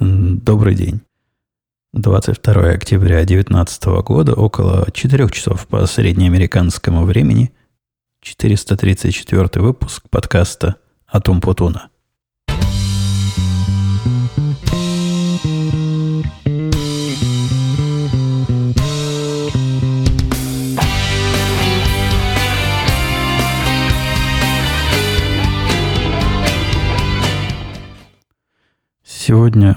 Добрый день. 22 октября 2019 года, около 4 часов по среднеамериканскому времени, 434 выпуск подкаста «Атом Путуна». Сегодня,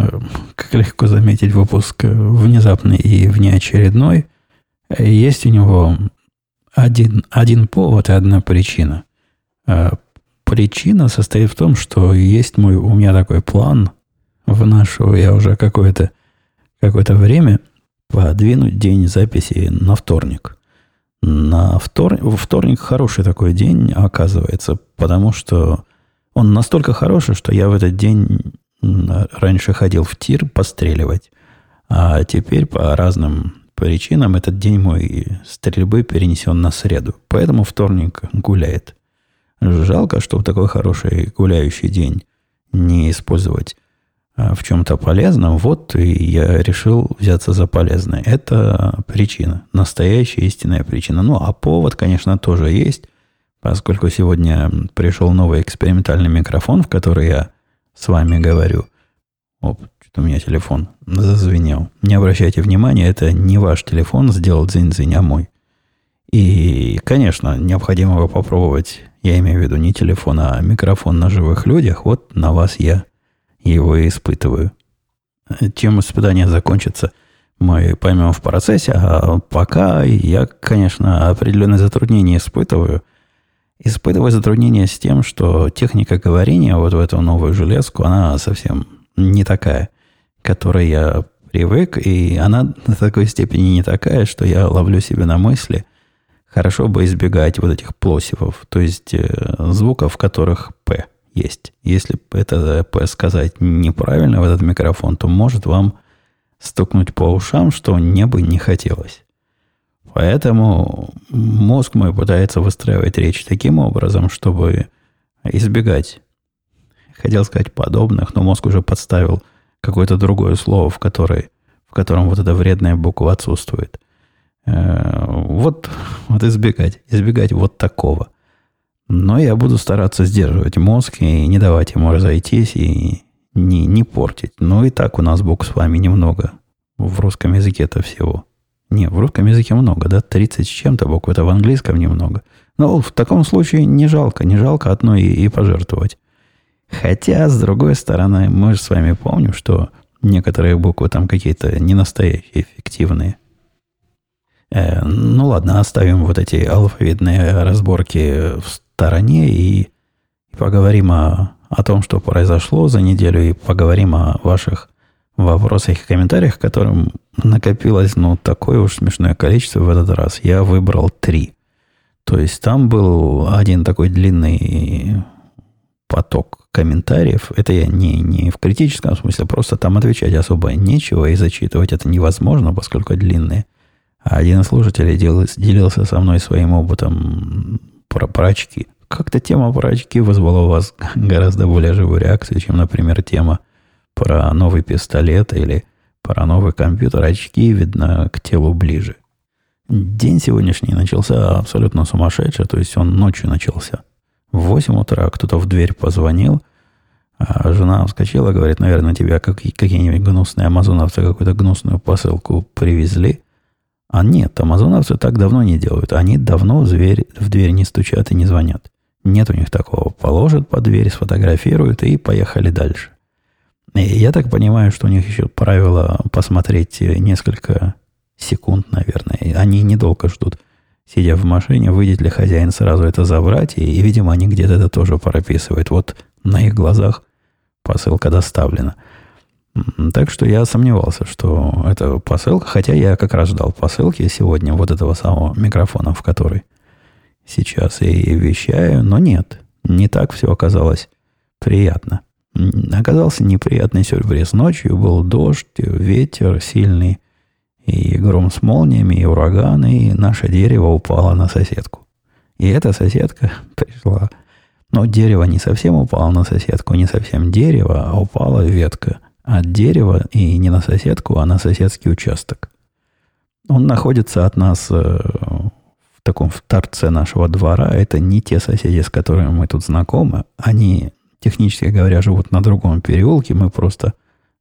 как легко заметить, выпуск внезапный и внеочередной. Есть у него один, один повод и одна причина. А причина состоит в том, что есть мой, у меня такой план в нашу, я уже какое-то какое время подвинуть день записи на вторник. На вторник, вторник хороший такой день, оказывается, потому что он настолько хороший, что я в этот день раньше ходил в тир постреливать, а теперь по разным причинам этот день мой стрельбы перенесен на среду. Поэтому вторник гуляет. Жалко, что в такой хороший гуляющий день не использовать а, в чем-то полезном. Вот и я решил взяться за полезное. Это причина, настоящая истинная причина. Ну, а повод, конечно, тоже есть, поскольку сегодня пришел новый экспериментальный микрофон, в который я с вами говорю. Оп, что-то у меня телефон зазвенел. Не обращайте внимания, это не ваш телефон сделал дзинь-дзинь, а мой. И, конечно, необходимо его попробовать, я имею в виду не телефон, а микрофон на живых людях. Вот на вас я его и испытываю. Чем испытание закончится, мы поймем в процессе. А пока я, конечно, определенные затруднения испытываю – Испытываю затруднения с тем, что техника говорения вот в эту новую железку, она совсем не такая, которой я привык, и она на такой степени не такая, что я ловлю себя на мысли, хорошо бы избегать вот этих плосивов, то есть э, звуков, в которых «п» есть. Если это «п» сказать неправильно в этот микрофон, то может вам стукнуть по ушам, что мне бы не хотелось. Поэтому мозг мой пытается выстраивать речь таким образом, чтобы избегать, хотел сказать подобных, но мозг уже подставил какое-то другое слово, в, которой, в котором вот эта вредная буква отсутствует. Э, вот, вот избегать, избегать вот такого. Но я буду стараться сдерживать мозг и не давать ему разойтись и не, не портить. Но и так у нас букв с вами немного в русском языке-то всего. Не, в русском языке много, да, 30 с чем-то букв, это в английском немного. Но в таком случае не жалко, не жалко одной и, и пожертвовать. Хотя, с другой стороны, мы же с вами помним, что некоторые буквы там какие-то не настоящие, эффективные. Э, ну ладно, оставим вот эти алфавитные разборки в стороне и, и поговорим о, о том, что произошло за неделю, и поговорим о ваших вопросах и комментариях, которым накопилось, ну, такое уж смешное количество в этот раз. Я выбрал три. То есть там был один такой длинный поток комментариев. Это я не, не в критическом смысле, просто там отвечать особо нечего и зачитывать это невозможно, поскольку длинные. А один из слушателей делился, делился со мной своим опытом про, очки. Как-то тема про очки вызвала у вас гораздо более живую реакцию, чем, например, тема про новый пистолет или про новый компьютер, очки, видно, к телу ближе. День сегодняшний начался абсолютно сумасшедший, то есть он ночью начался. В 8 утра кто-то в дверь позвонил, а жена вскочила, говорит, наверное, тебя какие-нибудь гнусные амазоновцы какую-то гнусную посылку привезли. А нет, амазоновцы так давно не делают. Они давно в дверь, в дверь не стучат и не звонят. Нет у них такого. Положат под дверь, сфотографируют и поехали дальше. Я так понимаю, что у них еще правило посмотреть несколько секунд, наверное. Они недолго ждут. Сидя в машине, выйдет ли хозяин сразу это забрать, и, видимо, они где-то это тоже прописывают. Вот на их глазах посылка доставлена. Так что я сомневался, что это посылка, хотя я как раз ждал посылки сегодня, вот этого самого микрофона, в который сейчас и вещаю, но нет, не так все оказалось приятно. Оказался неприятный сюрприз. Ночью был дождь, ветер сильный, и гром с молниями, и ураган, и наше дерево упало на соседку. И эта соседка пришла. Но дерево не совсем упало на соседку, не совсем дерево, а упала ветка. от дерева и не на соседку, а на соседский участок. Он находится от нас э, в таком в торце нашего двора. Это не те соседи, с которыми мы тут знакомы. Они, технически говоря, живут на другом переулке. Мы просто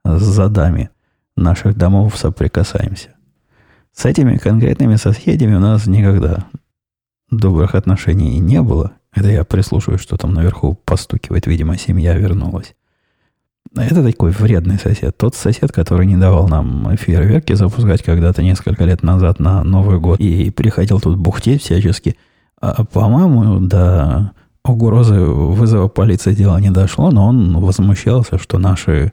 с задами наших домов соприкасаемся. С этими конкретными соседями у нас никогда добрых отношений не было. Это я прислушиваюсь, что там наверху постукивает. Видимо, семья вернулась. Это такой вредный сосед. Тот сосед, который не давал нам фейерверки запускать когда-то несколько лет назад на Новый год и приходил тут бухтеть всячески. А, по-моему, до угрозы вызова полиции дело не дошло, но он возмущался, что наши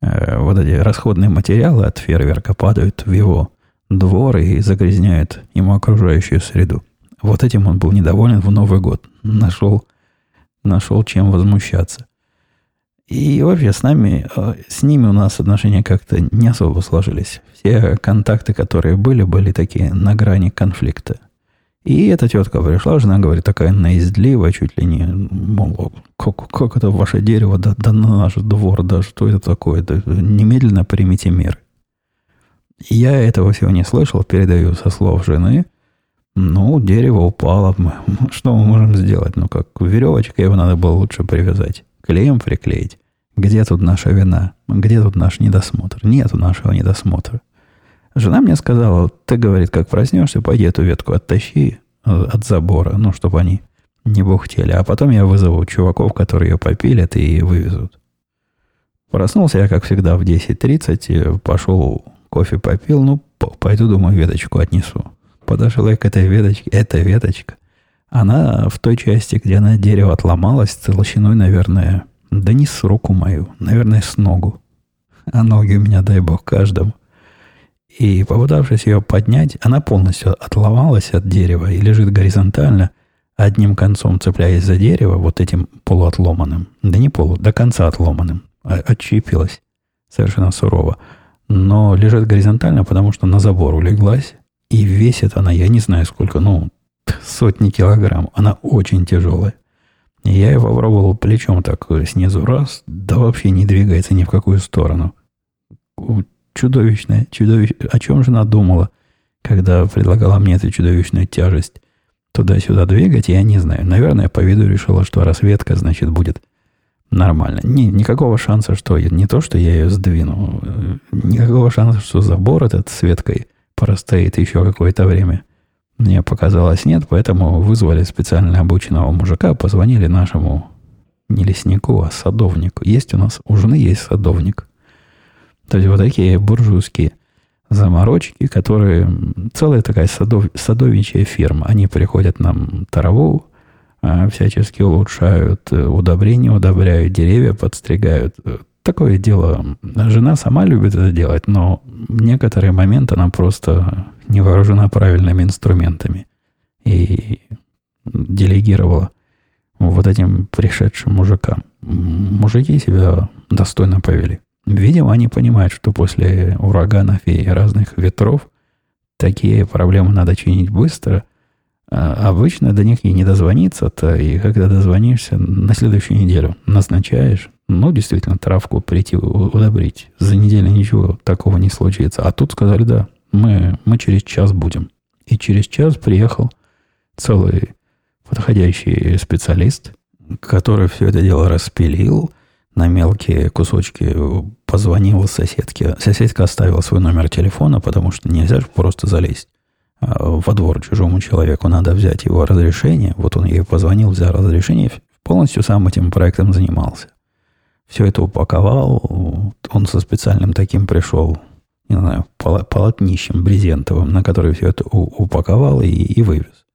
э, вот эти расходные материалы от фейерверка падают в его двор и загрязняют ему окружающую среду. Вот этим он был недоволен в Новый год. Нашел, нашел чем возмущаться. И вообще с нами, э, с ними у нас отношения как-то не особо сложились. Все контакты, которые были, были такие на грани конфликта. И эта тетка пришла, жена говорит, такая наездливая, чуть ли не, мол, как, как это ваше дерево, да, да на наш двор, да, что это такое, да, немедленно примите меры. Я этого всего не слышал, передаю со слов жены. Ну, дерево упало, что мы можем сделать? Ну, как веревочкой его надо было лучше привязать клеем приклеить. Где тут наша вина? Где тут наш недосмотр? Нету нашего недосмотра. Жена мне сказала, ты, говорит, как проснешься, пойди эту ветку оттащи э, от забора, ну, чтобы они не бухтели. А потом я вызову чуваков, которые ее попилят и вывезут. Проснулся я, как всегда, в 10.30, пошел кофе попил, ну, пойду, думаю, веточку отнесу. Подошел я к этой веточке, эта веточка – она в той части, где она дерево отломалась, толщиной, наверное, да не с руку мою, наверное, с ногу. А ноги у меня, дай бог, каждому. И попытавшись ее поднять, она полностью отломалась от дерева и лежит горизонтально, одним концом цепляясь за дерево, вот этим полуотломанным. Да не полу, до конца отломанным. А, отщепилась совершенно сурово. Но лежит горизонтально, потому что на забор улеглась. И весит она, я не знаю сколько, ну, сотни килограмм. Она очень тяжелая. Я его попробовал плечом так снизу раз, да вообще не двигается ни в какую сторону. Чудовищная, чудовищная. О чем же она думала, когда предлагала мне эту чудовищную тяжесть туда-сюда двигать, я не знаю. Наверное, по виду решила, что разведка, значит, будет нормально. Ни, никакого шанса, что не то, что я ее сдвину, никакого шанса, что забор этот с веткой простоит еще какое-то время. Мне показалось нет, поэтому вызвали специально обученного мужика, позвонили нашему не леснику, а садовнику. Есть у нас, у жены есть садовник. То есть вот такие буржуйские заморочки, которые... Целая такая садов, садовничья фирма. Они приходят нам траву, а, всячески улучшают, э, удобрения удобряют, деревья подстригают. Такое дело. Жена сама любит это делать, но в некоторые моменты она просто не вооружена правильными инструментами и делегировала вот этим пришедшим мужикам. Мужики себя достойно повели. Видимо, они понимают, что после ураганов и разных ветров такие проблемы надо чинить быстро. А обычно до них и не дозвониться-то, и когда дозвонишься, на следующую неделю назначаешь, ну, действительно, травку прийти удобрить. За неделю ничего такого не случится. А тут сказали, да, мы, мы через час будем. И через час приехал целый подходящий специалист, который все это дело распилил на мелкие кусочки, позвонил соседке. Соседка оставила свой номер телефона, потому что нельзя же просто залезть а, во двор чужому человеку. Надо взять его разрешение. Вот он ей позвонил, взял разрешение, полностью сам этим проектом занимался. Все это упаковал. Он со специальным таким пришел не знаю, полотнищем брезентовым, на который все это упаковал и, и вывез.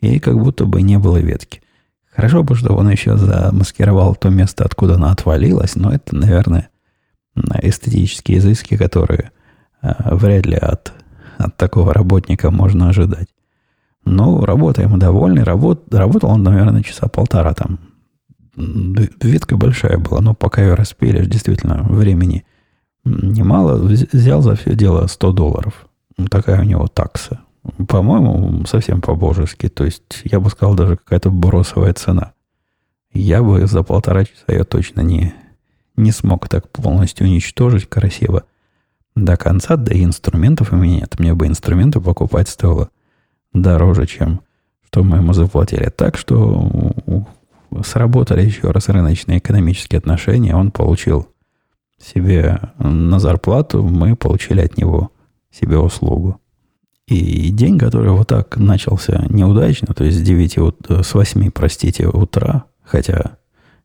И как будто бы не было ветки. Хорошо бы, что он еще замаскировал то место, откуда она отвалилась, но это, наверное, эстетические изыски, которые э, вряд ли от, от такого работника можно ожидать. Но работа ему довольный. Работ, работал он, наверное, часа полтора там. Ветка большая была, но пока ее распилишь, действительно, времени немало, взял за все дело 100 долларов. Такая у него такса. По-моему, совсем по-божески. То есть, я бы сказал, даже какая-то бросовая цена. Я бы за полтора часа ее точно не, не смог так полностью уничтожить красиво до конца, да и инструментов у меня нет. Мне бы инструменты покупать стоило дороже, чем что мы ему заплатили. Так что сработали еще раз рыночные экономические отношения. Он получил себе на зарплату, мы получили от него себе услугу. И день, который вот так начался неудачно, то есть с 9, с 8, простите, утра, хотя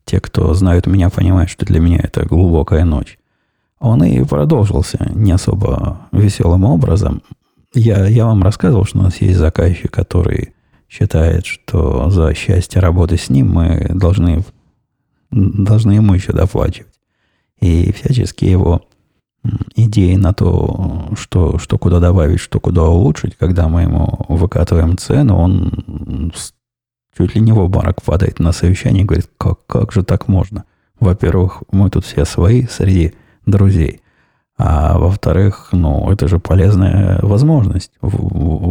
те, кто знают меня, понимают, что для меня это глубокая ночь, он и продолжился не особо веселым образом. Я, я вам рассказывал, что у нас есть заказчик, который считает, что за счастье работы с ним мы должны, должны ему еще доплачивать. И всячески его идеи на то, что, что куда добавить, что куда улучшить, когда мы ему выкатываем цену, он чуть ли не в обморок падает на совещании и говорит, как, как же так можно? Во-первых, мы тут все свои среди друзей. А во-вторых, ну, это же полезная возможность.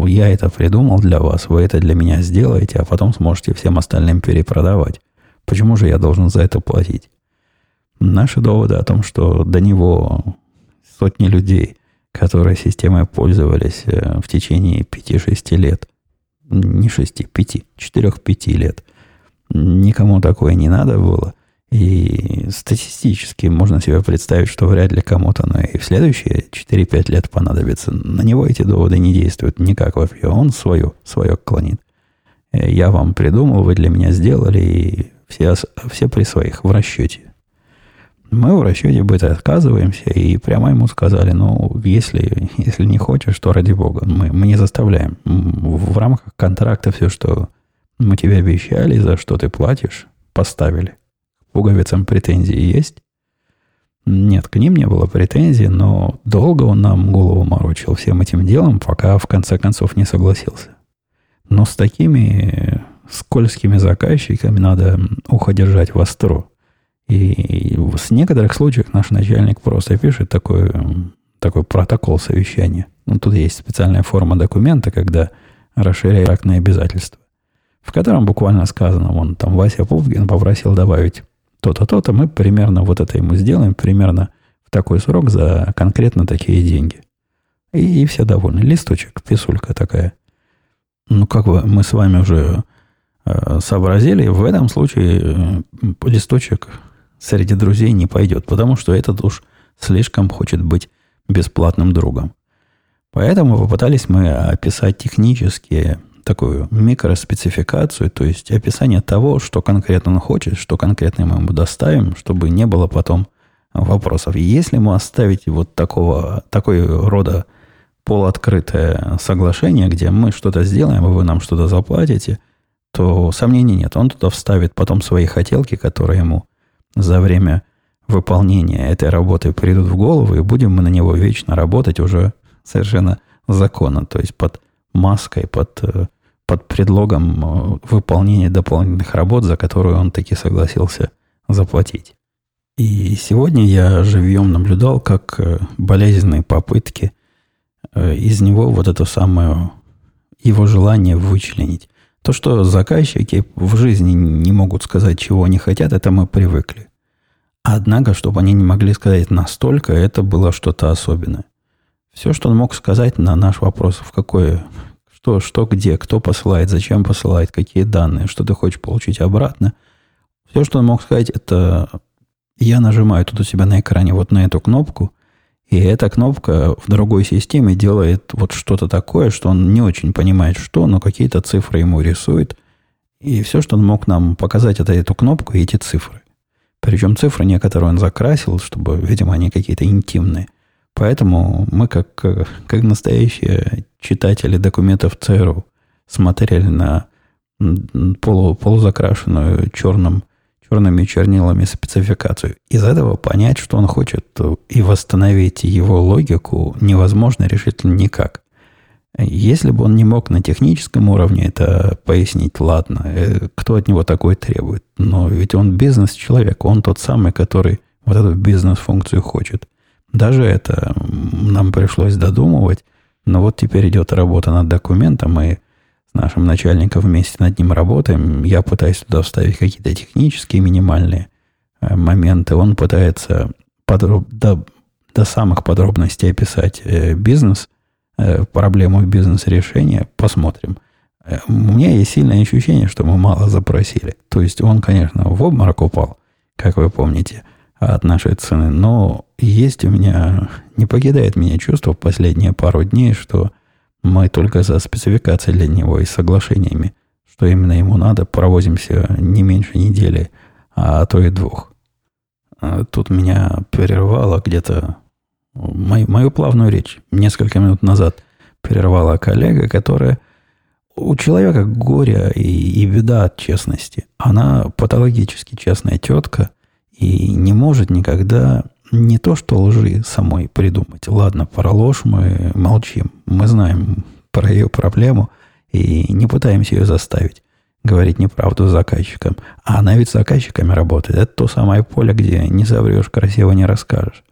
Я это придумал для вас, вы это для меня сделаете, а потом сможете всем остальным перепродавать. Почему же я должен за это платить? Наши доводы о том, что до него сотни людей, которые системой пользовались э, в течение 5-6 лет, не 6, 5, 4-5 лет, никому такое не надо было – и статистически можно себе представить, что вряд ли кому-то но и в следующие 4-5 лет понадобится. На него эти доводы не действуют никак вообще. Он свое, свое клонит. Э, я вам придумал, вы для меня сделали, и все, все при своих в расчете. Мы в расчете быта отказываемся, и прямо ему сказали, ну, если, если не хочешь, то ради бога, мы, мы не заставляем. В рамках контракта все, что мы тебе обещали, за что ты платишь, поставили пуговицам претензии есть? Нет, к ним не было претензий, но долго он нам голову морочил всем этим делом, пока в конце концов не согласился. Но с такими скользкими заказчиками надо ухо держать востро. И в некоторых случаях наш начальник просто пишет такой, такой протокол совещания. Ну, тут есть специальная форма документа, когда расширяет актные обязательства, в котором буквально сказано, вон там Вася Пупкин попросил добавить то-то, то-то, мы примерно вот это ему сделаем, примерно в такой срок за конкретно такие деньги. И, и все довольны. Листочек, писулька такая. Ну, как вы, мы с вами уже э, сообразили, в этом случае э, листочек среди друзей не пойдет, потому что этот уж слишком хочет быть бесплатным другом. Поэтому попытались мы описать технические такую микроспецификацию, то есть описание того, что конкретно он хочет, что конкретно мы ему доставим, чтобы не было потом вопросов. Если ему оставить вот такого, такой рода полуоткрытое соглашение, где мы что-то сделаем, и вы нам что-то заплатите, то сомнений нет. Он туда вставит потом свои хотелки, которые ему за время выполнения этой работы придут в голову, и будем мы на него вечно работать уже совершенно законно, то есть под маской, под э, под предлогом э, выполнения дополнительных работ, за которые он таки согласился заплатить. И сегодня я живьем наблюдал, как э, болезненные попытки из него вот это самое его желание вычленить. То, что заказчики в жизни не могут сказать, чего они хотят, это мы привыкли. Однако, чтобы они не могли сказать настолько, это было что-то особенное. Все, что он мог сказать на наш вопрос, в какое что, что где, кто посылает, зачем посылает, какие данные, что ты хочешь получить обратно. Все, что он мог сказать, это я нажимаю тут у себя на экране вот на эту кнопку, и эта кнопка в другой системе делает вот что-то такое, что он не очень понимает, что, но какие-то цифры ему рисует. И все, что он мог нам показать, это эту кнопку и эти цифры. Причем цифры некоторые он закрасил, чтобы, видимо, они какие-то интимные. Поэтому мы, как, как настоящие читатели документов ЦРУ, смотрели на полу, полузакрашенную черным, черными чернилами спецификацию. Из этого понять, что он хочет, и восстановить его логику невозможно решительно никак. Если бы он не мог на техническом уровне это пояснить, ладно, э, кто от него такой требует? Но ведь он бизнес-человек, он тот самый, который вот эту бизнес-функцию хочет. Даже это нам пришлось додумывать. Но вот теперь идет работа над документом, с нашим начальником вместе над ним работаем. Я пытаюсь туда вставить какие-то технические минимальные э, моменты. Он пытается подроб, до, до самых подробностей описать э, бизнес, э, проблему бизнес-решения. Посмотрим. У меня есть сильное ощущение, что мы мало запросили. То есть он, конечно, в обморок упал, как вы помните, от нашей цены. Но есть у меня, не покидает меня чувство в последние пару дней, что мы только за спецификацией для него и соглашениями, что именно ему надо, провозимся не меньше недели, а то и двух. А тут меня прервало где-то мою, мою плавную речь несколько минут назад прервала коллега, которая у человека горе и, и беда от честности. Она патологически честная тетка и не может никогда не то что лжи самой придумать. Ладно, про ложь мы молчим. Мы знаем про ее проблему и не пытаемся ее заставить говорить неправду заказчикам. А она ведь с заказчиками работает. Это то самое поле, где не заврешь, красиво не расскажешь.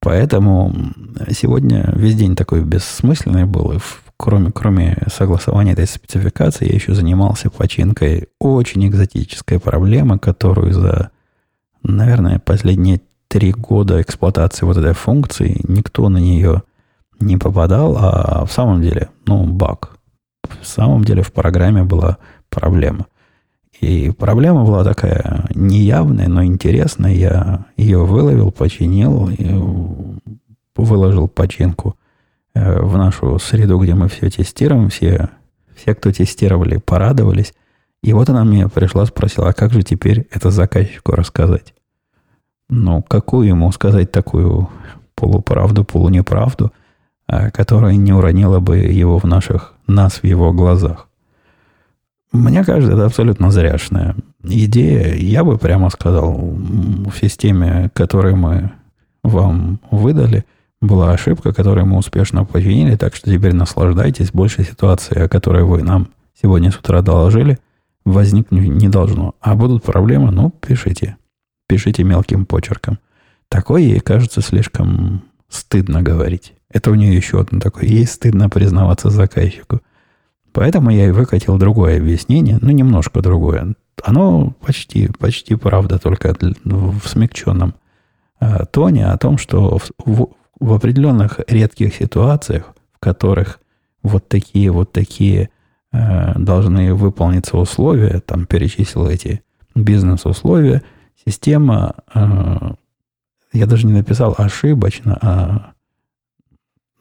Поэтому сегодня весь день такой бессмысленный был. И кроме, кроме согласования этой спецификации, я еще занимался починкой очень экзотической проблемы, которую за, наверное, последние три года эксплуатации вот этой функции никто на нее не попадал, а в самом деле, ну, баг. В самом деле в программе была проблема. И проблема была такая неявная, но интересная. Я ее выловил, починил, выложил починку э, в нашу среду, где мы все тестируем. Все, все, кто тестировали, порадовались. И вот она мне пришла, спросила, а как же теперь это заказчику рассказать? Ну, какую ему сказать такую полуправду, полунеправду, а, которая не уронила бы его в наших, нас в его глазах? Мне кажется, это абсолютно зряшная идея. Я бы прямо сказал, в системе, которую мы вам выдали, была ошибка, которую мы успешно починили, так что теперь наслаждайтесь. Больше ситуации, о которой вы нам сегодня с утра доложили, возникнуть не должно. А будут проблемы, ну, пишите. Пишите мелким почерком. Такое ей кажется слишком стыдно говорить. Это у нее еще одно такое. Ей стыдно признаваться заказчику. Поэтому я и выкатил другое объяснение, ну, немножко другое. Оно почти, почти правда, только в смягченном э, тоне о том, что в, в, в определенных редких ситуациях, в которых вот такие, вот такие э, должны выполниться условия, там перечислил эти бизнес-условия, система, э, я даже не написал ошибочно, а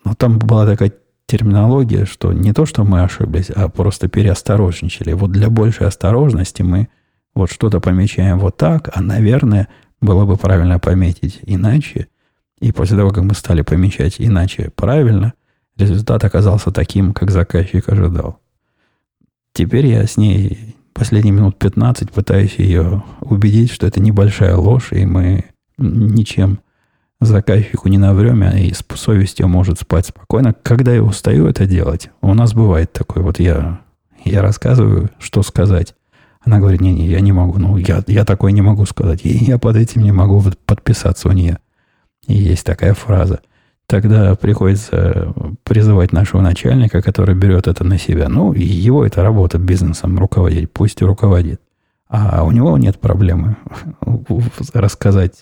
но там была такая терминология, что не то, что мы ошиблись, а просто переосторожничали. Вот для большей осторожности мы вот что-то помечаем вот так, а, наверное, было бы правильно пометить иначе. И после того, как мы стали помечать иначе правильно, результат оказался таким, как заказчик ожидал. Теперь я с ней последние минут 15 пытаюсь ее убедить, что это небольшая ложь, и мы ничем заказчику не на время и с совестью может спать спокойно. Когда я устаю это делать, у нас бывает такое, вот я, я рассказываю, что сказать. Она говорит, не-не, я не могу, ну, я, я такое не могу сказать. И я под этим не могу подписаться у нее. И есть такая фраза. Тогда приходится призывать нашего начальника, который берет это на себя. Ну, его это работа бизнесом руководить, пусть и руководит. А у него нет проблемы рассказать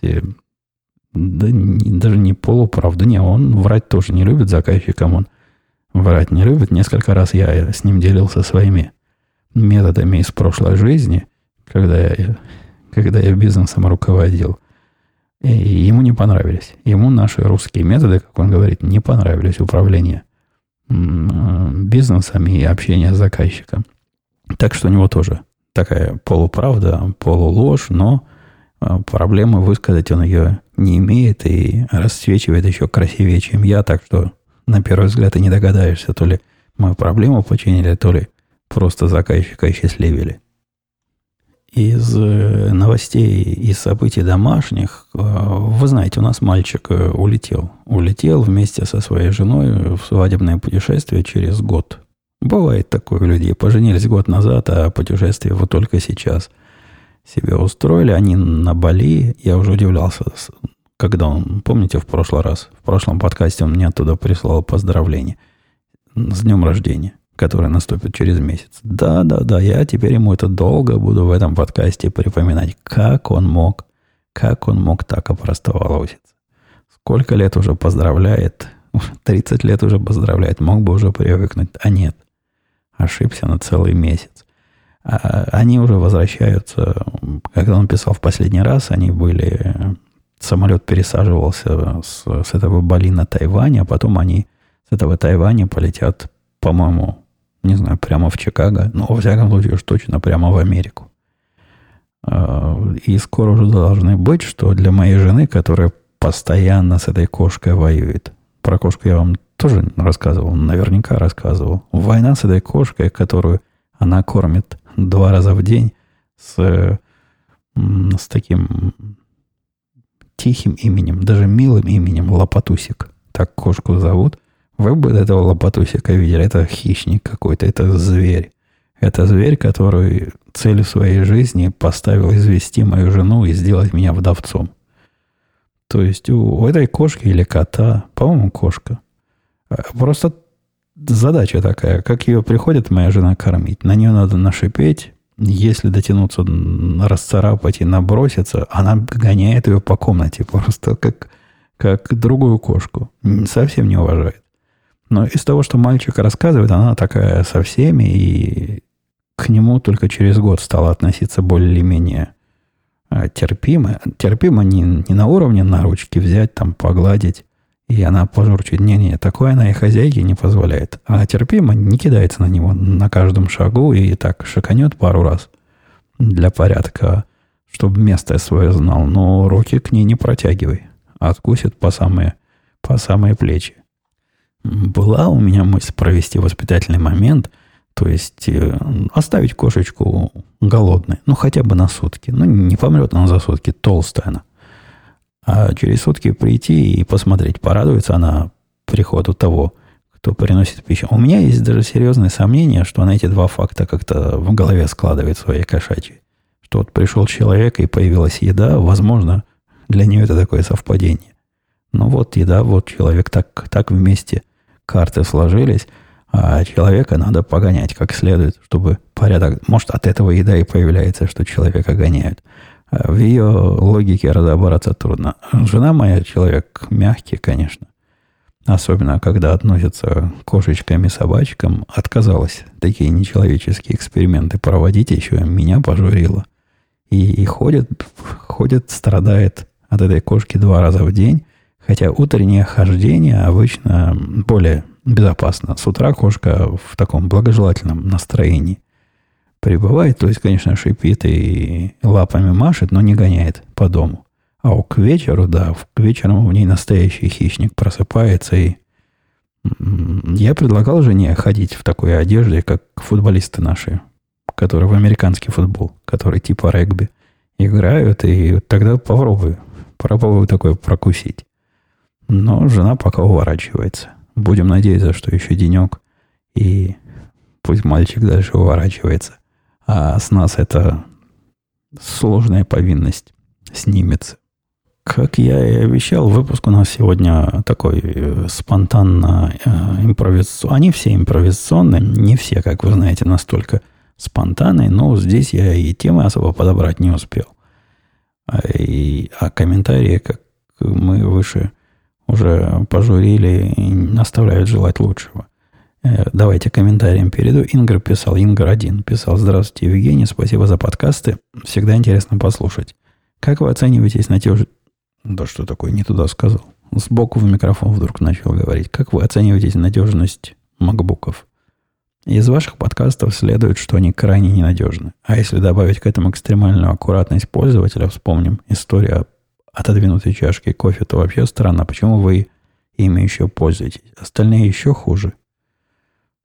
да не, даже не полуправду. Не, он врать тоже не любит заказчикам. Он врать не любит. Несколько раз я с ним делился своими методами из прошлой жизни, когда я, когда я бизнесом руководил. И ему не понравились. Ему наши русские методы, как он говорит, не понравились управления бизнесом и общение с заказчиком. Так что у него тоже такая полуправда, полуложь, но а, проблемы высказать он ее не имеет и расцвечивает еще красивее, чем я, так что на первый взгляд и не догадаешься, то ли мою проблему починили, то ли просто заказчика счастливили. Из э, новостей и событий домашних, э, вы знаете, у нас мальчик э, улетел. Улетел вместе со своей женой в свадебное путешествие через год. Бывает такое у людей. Поженились год назад, а путешествие вот только сейчас – себе устроили. Они на Бали. Я уже удивлялся, когда он, помните, в прошлый раз, в прошлом подкасте он мне оттуда прислал поздравление с днем рождения, который наступит через месяц. Да, да, да, я теперь ему это долго буду в этом подкасте припоминать, как он мог Как он мог так опростоволоситься? Сколько лет уже поздравляет? 30 лет уже поздравляет. Мог бы уже привыкнуть. А нет. Ошибся на целый месяц. А они уже возвращаются. Когда он писал в последний раз, они были... Самолет пересаживался с, с этого Бали на Тайвань, а потом они с этого Тайваня полетят, по-моему, не знаю, прямо в Чикаго. Но, во всяком случае, уж точно прямо в Америку. А, и скоро уже должны быть, что для моей жены, которая постоянно с этой кошкой воюет, про кошку я вам тоже рассказывал, наверняка рассказывал. Война с этой кошкой, которую она кормит два раза в день с, с таким тихим именем, даже милым именем Лопатусик. Так кошку зовут. Вы бы этого Лопатусика видели. Это хищник какой-то, это зверь. Это зверь, который целью своей жизни поставил извести мою жену и сделать меня вдовцом. То есть у, этой кошки или кота, по-моему, кошка, э, просто задача такая, как ее приходит моя жена кормить. На нее надо нашипеть, если дотянуться, расцарапать и наброситься, она гоняет ее по комнате просто как, как другую кошку. Совсем не уважает. Но из того, что мальчик рассказывает, она такая со всеми, и к нему только через год стала относиться более-менее а, терпимо. Терпимо не, не на уровне на ручки взять, там, погладить, и она пожурчит. Не-не, такое она и хозяйке не позволяет. А терпимо не кидается на него на каждом шагу и так шиканет пару раз для порядка, чтобы место свое знал. Но руки к ней не протягивай. Откусит по самые, по самые плечи. Была у меня мысль провести воспитательный момент, то есть э, оставить кошечку голодной, ну хотя бы на сутки. Ну не помрет она за сутки, толстая она. А через сутки прийти и посмотреть, порадуется она приходу того, кто приносит пищу. У меня есть даже серьезные сомнения, что она эти два факта как-то в голове складывает своей кошачьей. Что вот пришел человек и появилась еда, возможно, для нее это такое совпадение. Но вот еда, вот человек, так, так вместе карты сложились, а человека надо погонять как следует, чтобы порядок... Может, от этого еда и появляется, что человека гоняют. В ее логике разобраться трудно. Жена моя человек мягкий, конечно. Особенно, когда относится к кошечкам и собачкам, отказалась такие нечеловеческие эксперименты проводить, еще меня пожурила. И, и ходит, ходит, страдает от этой кошки два раза в день, хотя утреннее хождение обычно более безопасно. С утра кошка в таком благожелательном настроении прибывает, то есть, конечно, шипит и лапами машет, но не гоняет по дому. А к вечеру, да, к вечеру в ней настоящий хищник просыпается и я предлагал жене ходить в такой одежде, как футболисты наши, которые в американский футбол, которые типа регби играют, и тогда попробую, попробую такое прокусить. Но жена пока уворачивается. Будем надеяться, что еще денек, и пусть мальчик дальше уворачивается. А с нас это сложная повинность снимется. Как я и обещал, выпуск у нас сегодня такой э, спонтанно э, импровизационный. Они все импровизационные, не все, как вы знаете, настолько спонтанные, но здесь я и темы особо подобрать не успел. А, и, а комментарии, как мы выше уже пожурили, оставляют желать лучшего. Э, давайте комментарием перейду. Ингр писал, Ингр один писал. Здравствуйте, Евгений, спасибо за подкасты. Всегда интересно послушать. Как вы оцениваетесь надежность... Да что такое, не туда сказал. Сбоку в микрофон вдруг начал говорить. Как вы оцениваете надежность макбуков? Из ваших подкастов следует, что они крайне ненадежны. А если добавить к этому экстремальную аккуратность пользователя, вспомним историю о отодвинутой чашке кофе, то вообще странно, почему вы ими еще пользуетесь. Остальные еще хуже.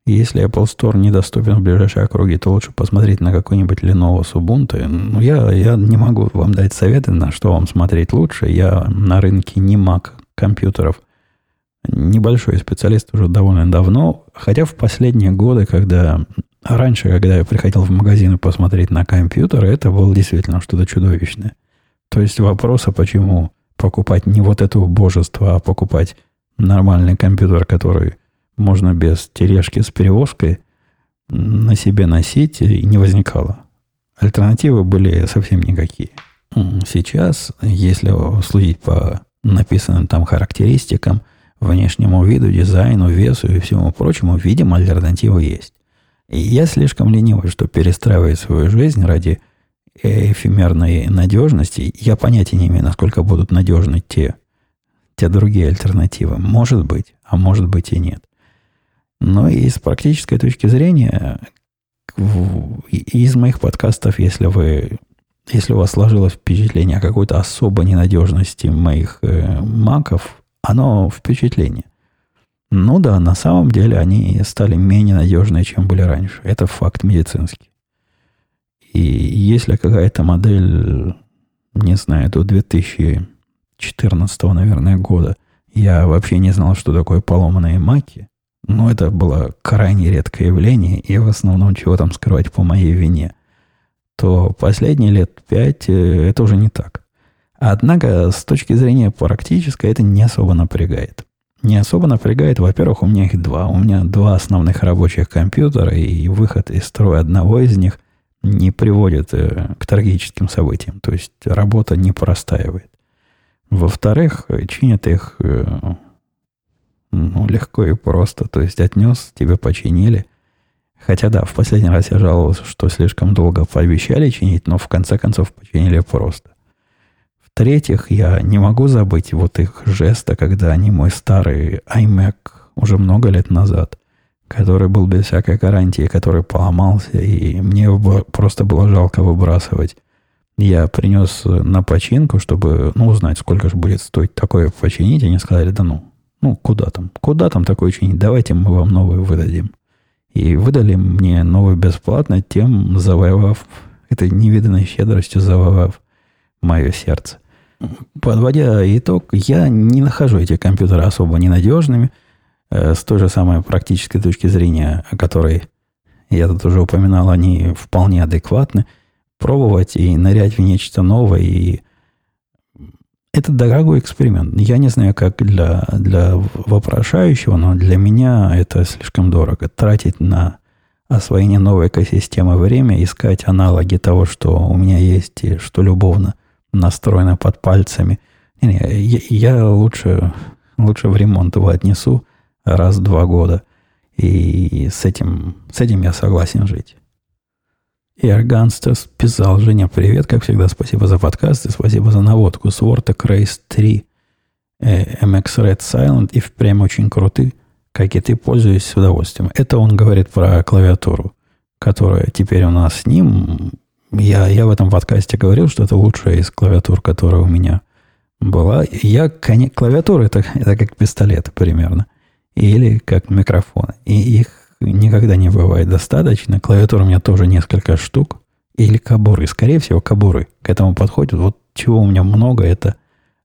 Если Apple Store недоступен в ближайшей округе, то лучше посмотреть на какой-нибудь Lenovo с Ubuntu. Ну, я, я не могу вам дать советы, на что вам смотреть лучше. Я на рынке не Mac компьютеров. Небольшой специалист уже довольно давно. Хотя в последние годы, когда... Раньше, когда я приходил в магазин посмотреть на компьютеры, это было действительно что-то чудовищное. То есть вопрос, а почему покупать не вот это божество, а покупать нормальный компьютер, который можно без тележки с перевозкой на себе носить, и не возникало. Альтернативы были совсем никакие. Сейчас, если судить по написанным там характеристикам, внешнему виду, дизайну, весу и всему прочему, видимо, альтернатива есть. И я слишком ленивый, чтобы перестраивать свою жизнь ради эфемерной надежности. Я понятия не имею, насколько будут надежны те, те другие альтернативы. Может быть, а может быть и нет. Но и с практической точки зрения, из моих подкастов, если вы если у вас сложилось впечатление о какой-то особой ненадежности моих э, маков, оно впечатление. Ну да, на самом деле они стали менее надежные, чем были раньше. Это факт медицинский. И если какая-то модель, не знаю, до 2014, наверное, года, я вообще не знал, что такое поломанные маки, но это было крайне редкое явление, и в основном чего там скрывать по моей вине, то последние лет пять э, это уже не так. Однако, с точки зрения практической, это не особо напрягает не особо напрягает. Во-первых, у меня их два. У меня два основных рабочих компьютера, и выход из строя одного из них не приводит э, к трагическим событиям. То есть работа не простаивает. Во-вторых, чинят их э, ну, легко и просто. То есть отнес, тебе починили. Хотя да, в последний раз я жаловался, что слишком долго пообещали чинить, но в конце концов починили просто. В-третьих, я не могу забыть вот их жеста, когда они мой старый iMac уже много лет назад, который был без всякой гарантии, который поломался, и мне просто было жалко выбрасывать. Я принес на починку, чтобы ну, узнать, сколько же будет стоить такое починить. Они сказали, да ну, ну куда там, куда там такое чинить, давайте мы вам новый выдадим. И выдали мне новый бесплатно, тем завоевав, этой невиданной щедростью завоевав мое сердце. Подводя итог, я не нахожу эти компьютеры особо ненадежными. Э, с той же самой практической точки зрения, о которой я тут уже упоминал, они вполне адекватны. Пробовать и нырять в нечто новое. И это дорогой эксперимент. Я не знаю, как для, для вопрошающего, но для меня это слишком дорого. Тратить на освоение новой экосистемы время, искать аналоги того, что у меня есть и что любовно настроена под пальцами. Я лучше, лучше в ремонт его отнесу раз в два года. И с этим, с этим я согласен жить. И Арганстас писал, Женя, привет, как всегда, спасибо за подкаст и спасибо за наводку. Swartek Race 3 э, MX Red Silent и впрямь очень круты, как и ты, пользуюсь с удовольствием. Это он говорит про клавиатуру, которая теперь у нас с ним я, я в этом подкасте говорил, что это лучшая из клавиатур, которая у меня была. Я, клавиатура это, это как пистолет примерно. Или как микрофон. И их никогда не бывает достаточно. Клавиатур у меня тоже несколько штук. Или кабуры. Скорее всего, кабуры к этому подходят. Вот чего у меня много, это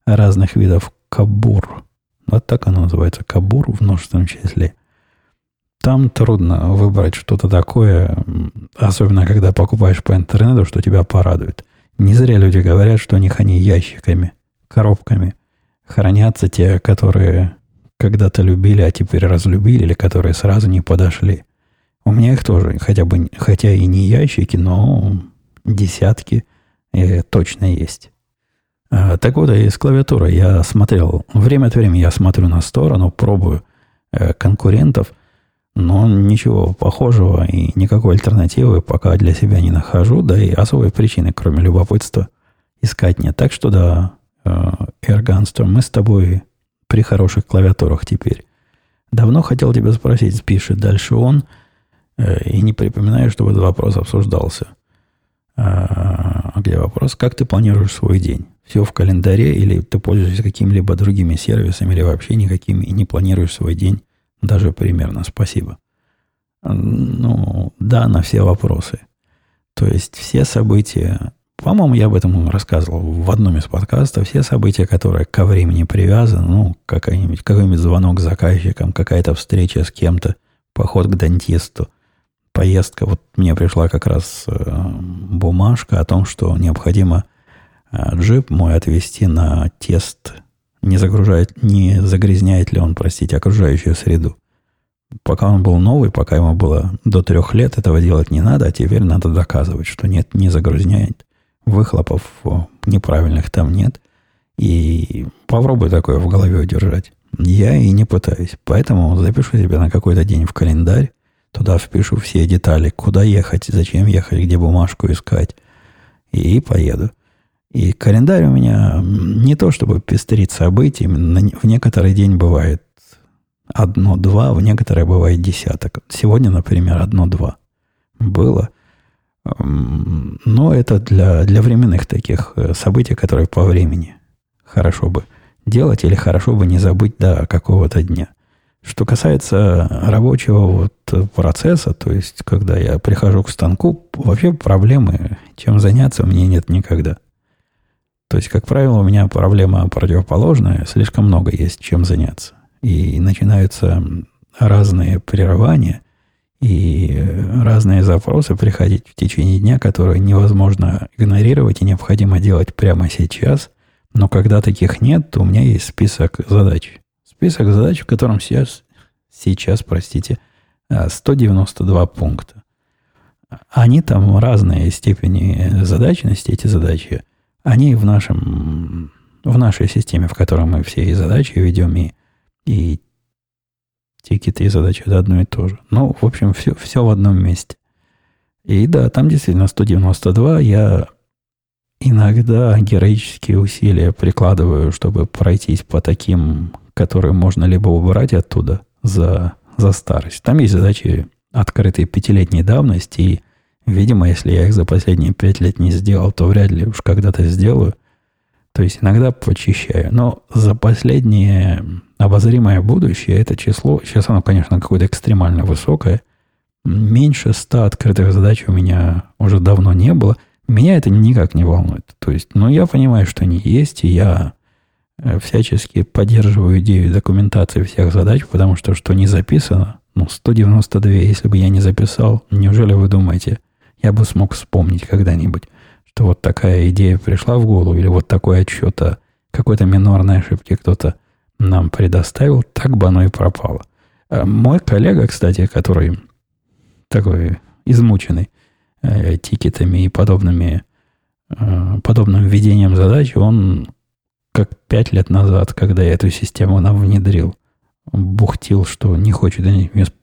разных видов кабур. Вот так оно называется. Кабур в множественном числе. Там трудно выбрать что-то такое, особенно когда покупаешь по интернету, что тебя порадует. Не зря люди говорят, что у них они ящиками, коробками хранятся те, которые когда-то любили, а теперь разлюбили, или которые сразу не подошли. У меня их тоже, хотя бы, хотя и не ящики, но десятки э, точно есть. А, так вот, и с клавиатурой я смотрел, время от времени я смотрю на сторону, пробую э, конкурентов – но ничего похожего и никакой альтернативы пока для себя не нахожу, да и особой причины, кроме любопытства, искать нет. Так что да, Эрганстер, мы с тобой при хороших клавиатурах теперь. Давно хотел тебя спросить, пишет дальше он, э, и не припоминаю, чтобы этот вопрос обсуждался. А, а где вопрос? Как ты планируешь свой день? Все в календаре или ты пользуешься какими-либо другими сервисами или вообще никакими и не планируешь свой день даже примерно, спасибо. Ну, да, на все вопросы. То есть все события, по-моему, я об этом рассказывал в одном из подкастов, все события, которые ко времени привязаны, ну, какой-нибудь, какой-нибудь звонок заказчикам, какая-то встреча с кем-то, поход к дантисту, поездка. Вот мне пришла как раз э, бумажка о том, что необходимо э, джип мой отвезти на тест не загружает, не загрязняет ли он, простите, окружающую среду. Пока он был новый, пока ему было до трех лет, этого делать не надо, а теперь надо доказывать, что нет, не загрязняет выхлопов неправильных там нет. И попробуй такое в голове удержать. Я и не пытаюсь. Поэтому запишу себе на какой-то день в календарь, туда впишу все детали, куда ехать, зачем ехать, где бумажку искать, и поеду. И календарь у меня не то чтобы пестрит событиями, в некоторый день бывает одно-два, в некоторые бывает десяток. Сегодня, например, одно-два было. Но это для, для временных таких э, событий, которые по времени хорошо бы делать или хорошо бы не забыть до какого-то дня. Что касается рабочего вот процесса, то есть, когда я прихожу к станку, вообще проблемы, чем заняться, у меня нет никогда. То есть, как правило, у меня проблема противоположная, слишком много есть чем заняться. И начинаются разные прерывания и разные запросы приходить в течение дня, которые невозможно игнорировать и необходимо делать прямо сейчас. Но когда таких нет, то у меня есть список задач. Список задач, в котором сейчас, сейчас простите, 192 пункта. Они там разные степени задачности, эти задачи. Они в, нашем, в нашей системе, в которой мы все и задачи ведем, и, и тикеты и задачи это одно и то же. Ну, в общем, все, все в одном месте. И да, там действительно 192. Я иногда героические усилия прикладываю, чтобы пройтись по таким, которые можно либо убрать оттуда за, за старость. Там есть задачи открытые пятилетней давности, и Видимо, если я их за последние пять лет не сделал, то вряд ли уж когда-то сделаю. То есть иногда почищаю. Но за последнее обозримое будущее это число, сейчас оно, конечно, какое-то экстремально высокое, меньше ста открытых задач у меня уже давно не было. Меня это никак не волнует. То есть, ну, я понимаю, что они есть, и я э, всячески поддерживаю идею документации всех задач, потому что что не записано, ну, 192, если бы я не записал, неужели вы думаете, я бы смог вспомнить когда-нибудь, что вот такая идея пришла в голову, или вот такой отчет о какой-то минорной ошибке кто-то нам предоставил, так бы оно и пропало. А мой коллега, кстати, который такой измученный э, тикетами и подобными, э, подобным введением задач, он как пять лет назад, когда я эту систему нам внедрил, бухтил, что не хочет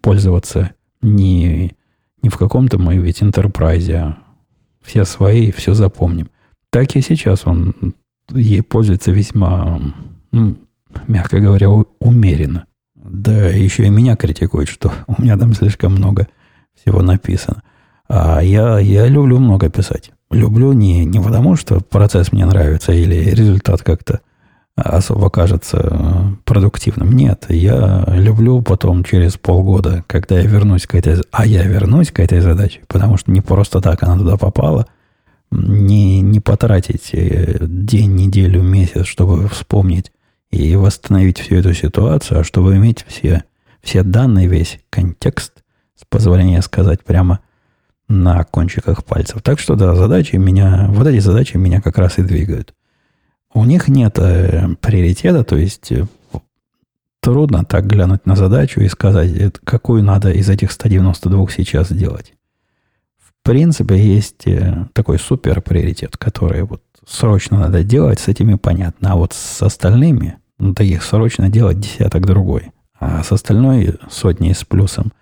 пользоваться ни не в каком-то мы ведь интерпрайзе, а все свои, все запомним. Так и сейчас он ей пользуется весьма, ну, мягко говоря, умеренно. Да, еще и меня критикует, что у меня там слишком много всего написано. А я, я люблю много писать. Люблю не, не потому, что процесс мне нравится или результат как-то особо кажется э, продуктивным. Нет, я люблю потом через полгода, когда я вернусь к этой... А я вернусь к этой задаче, потому что не просто так она туда попала, не, не потратить э, день, неделю, месяц, чтобы вспомнить и восстановить всю эту ситуацию, а чтобы иметь все, все данные, весь контекст, с позволения сказать прямо на кончиках пальцев. Так что, да, задачи меня, вот эти задачи меня как раз и двигают. У них нет э, приоритета, то есть э, трудно так глянуть на задачу и сказать, э, какую надо из этих 192 сейчас сделать. В принципе, есть э, такой супер приоритет, который вот срочно надо делать, с этими понятно. А вот с остальными, ну, таких срочно делать десяток другой. А с остальной сотней с плюсом.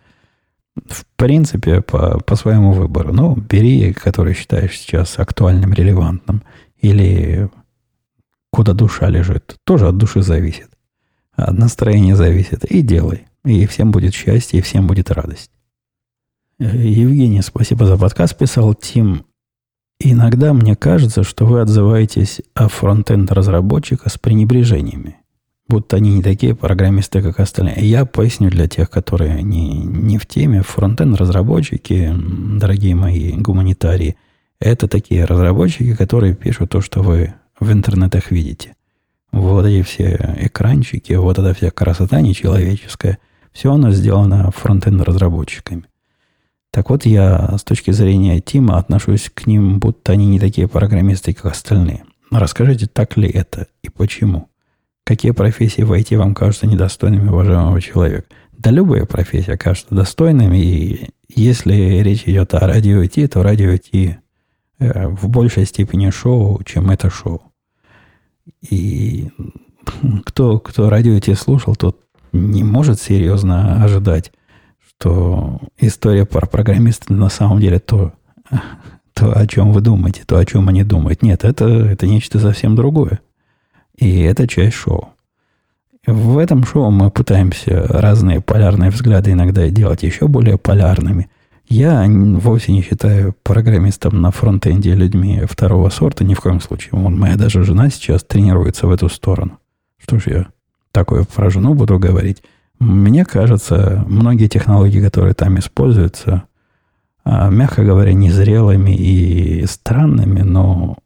В принципе, по, по своему выбору. Ну, бери, который считаешь сейчас актуальным, релевантным. Или куда душа лежит, тоже от души зависит. От настроения зависит. И делай. И всем будет счастье, и всем будет радость. Э, Евгений, спасибо за подкаст, писал Тим. Иногда мне кажется, что вы отзываетесь о фронтенд-разработчика с пренебрежениями. Будто они не такие программисты, как остальные. Я поясню для тех, которые не, не в теме. Фронтенд-разработчики, дорогие мои гуманитарии, это такие разработчики, которые пишут то, что вы в интернетах видите. Вот эти все экранчики, вот эта вся красота нечеловеческая, все оно сделано фронтенд-разработчиками. Так вот, я с точки зрения Тима отношусь к ним, будто они не такие программисты, как остальные. Расскажите, так ли это и почему? Какие профессии в IT вам кажутся недостойными уважаемого человека? Да любая профессия кажется достойными, и если речь идет о радио IT, то радио IT в большей степени шоу, чем это шоу. И кто, кто радио те слушал, тот не может серьезно ожидать, что история про программиста на самом деле то, то, о чем вы думаете, то, о чем они думают. Нет, это, это нечто совсем другое. И это часть шоу. В этом шоу мы пытаемся разные полярные взгляды иногда делать еще более полярными. Я вовсе не считаю программистом на фронтенде людьми второго сорта, ни в коем случае. Вон, моя даже жена сейчас тренируется в эту сторону. Что ж я такое про жену буду говорить? Мне кажется, многие технологии, которые там используются, а, мягко говоря, незрелыми и странными, но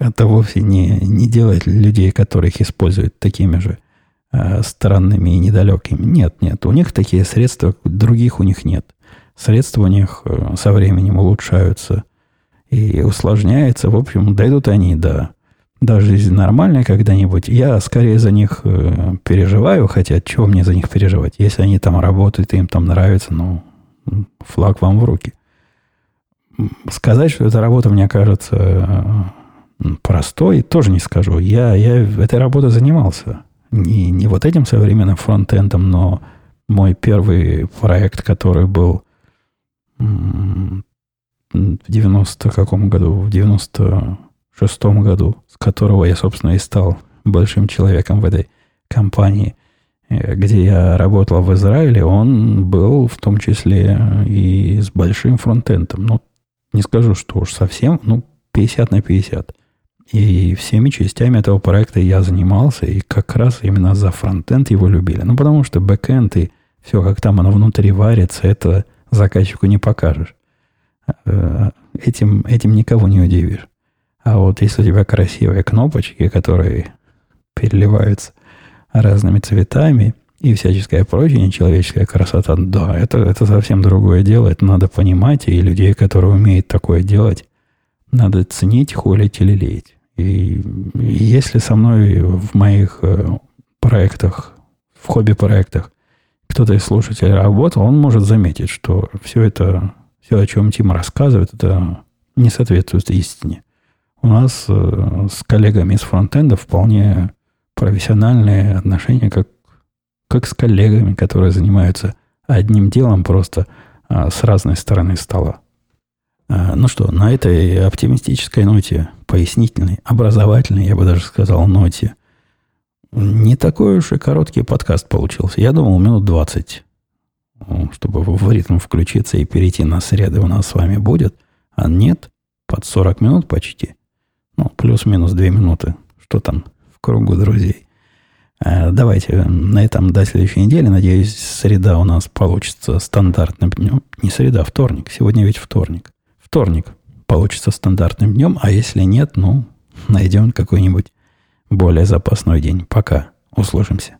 это вовсе не, не делает людей, которых используют такими же э, странными и недалекими. Нет, нет, у них такие средства, других у них нет. Средства у них э, со временем улучшаются и усложняются. В общем, дойдут они до, до жизни нормальной когда-нибудь. Я скорее за них э, переживаю, хотя чего мне за них переживать? Если они там работают, и им там нравится, ну, флаг вам в руки. Сказать, что эта работа, мне кажется, простой, тоже не скажу. Я, я этой работой занимался. Не, не вот этим современным фронтендом, но мой первый проект, который был в 90 каком году, в 96 году, с которого я, собственно, и стал большим человеком в этой компании, э, где я работал в Израиле, он был в том числе и с большим фронтендом. Ну, не скажу, что уж совсем, ну, 50 на 50. И всеми частями этого проекта я занимался, и как раз именно за фронтенд его любили. Ну, потому что бэкенд и все, как там оно внутри варится, это заказчику не покажешь. Э, этим, этим никого не удивишь. А вот если у тебя красивые кнопочки, которые переливаются разными цветами и всяческое прочее, нечеловеческая красота, да, это, это совсем другое дело. Это надо понимать, и людей, которые умеют такое делать, надо ценить, холить или леять. И если со мной в моих э, проектах, в хобби-проектах, кто-то из слушателей работал, он может заметить, что все это, все, о чем Тим рассказывает, это не соответствует истине. У нас э, с коллегами из фронтенда вполне профессиональные отношения, как, как с коллегами, которые занимаются одним делом просто а, с разной стороны стола. А, ну что, на этой оптимистической ноте, пояснительной, образовательной, я бы даже сказал, ноте, не такой уж и короткий подкаст получился. Я думал, минут 20, чтобы в ритм включиться и перейти на среды у нас с вами будет. А нет, под 40 минут почти. Ну, плюс-минус 2 минуты. Что там в кругу друзей. А, давайте на этом до следующей недели. Надеюсь, среда у нас получится стандартным днем. Не среда, а вторник. Сегодня ведь вторник вторник получится стандартным днем, а если нет, ну, найдем какой-нибудь более запасной день. Пока. Услышимся.